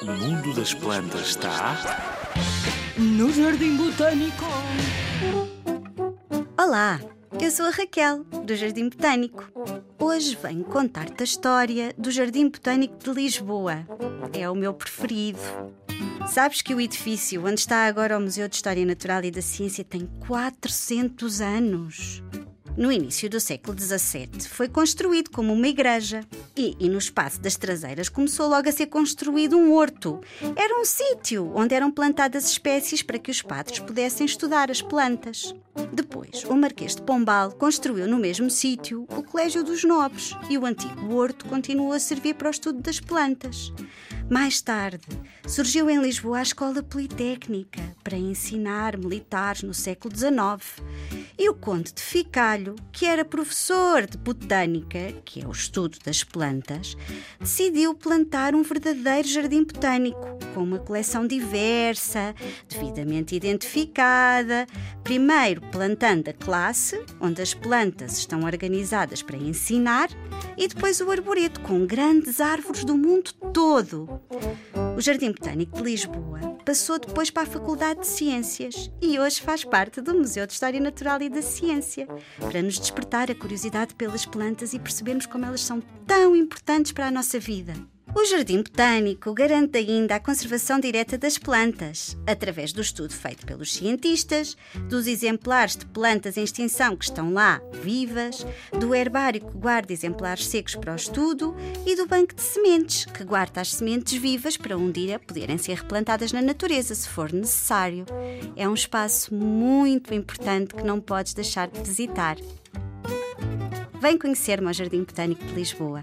O mundo das plantas está. No Jardim Botânico. Olá, eu sou a Raquel, do Jardim Botânico. Hoje venho contar-te a história do Jardim Botânico de Lisboa. É o meu preferido. Sabes que o edifício onde está agora o Museu de História Natural e da Ciência tem 400 anos. No início do século XVII, foi construído como uma igreja e, e, no espaço das traseiras começou logo a ser construído um horto. Era um sítio onde eram plantadas espécies para que os padres pudessem estudar as plantas. Depois, o Marquês de Pombal construiu no mesmo sítio o Colégio dos Nobres e o antigo horto continuou a servir para o estudo das plantas. Mais tarde, surgiu em Lisboa a Escola Politécnica para ensinar militares no século XIX. E o Conde de Ficalho, que era professor de botânica, que é o estudo das plantas, decidiu plantar um verdadeiro jardim botânico, com uma coleção diversa, devidamente identificada, primeiro plantando a classe, onde as plantas estão organizadas para ensinar, e depois o arboreto, com grandes árvores do mundo todo. O Jardim Botânico de Lisboa passou depois para a Faculdade de Ciências e hoje faz parte do Museu de História Natural e da Ciência, para nos despertar a curiosidade pelas plantas e percebermos como elas são tão importantes para a nossa vida. O Jardim Botânico garante ainda a conservação direta das plantas, através do estudo feito pelos cientistas, dos exemplares de plantas em extinção que estão lá vivas, do herbário que guarda exemplares secos para o estudo e do banco de sementes, que guarda as sementes vivas para um dia poderem ser replantadas na natureza, se for necessário. É um espaço muito importante que não podes deixar de visitar. Vem conhecer-me ao Jardim Botânico de Lisboa.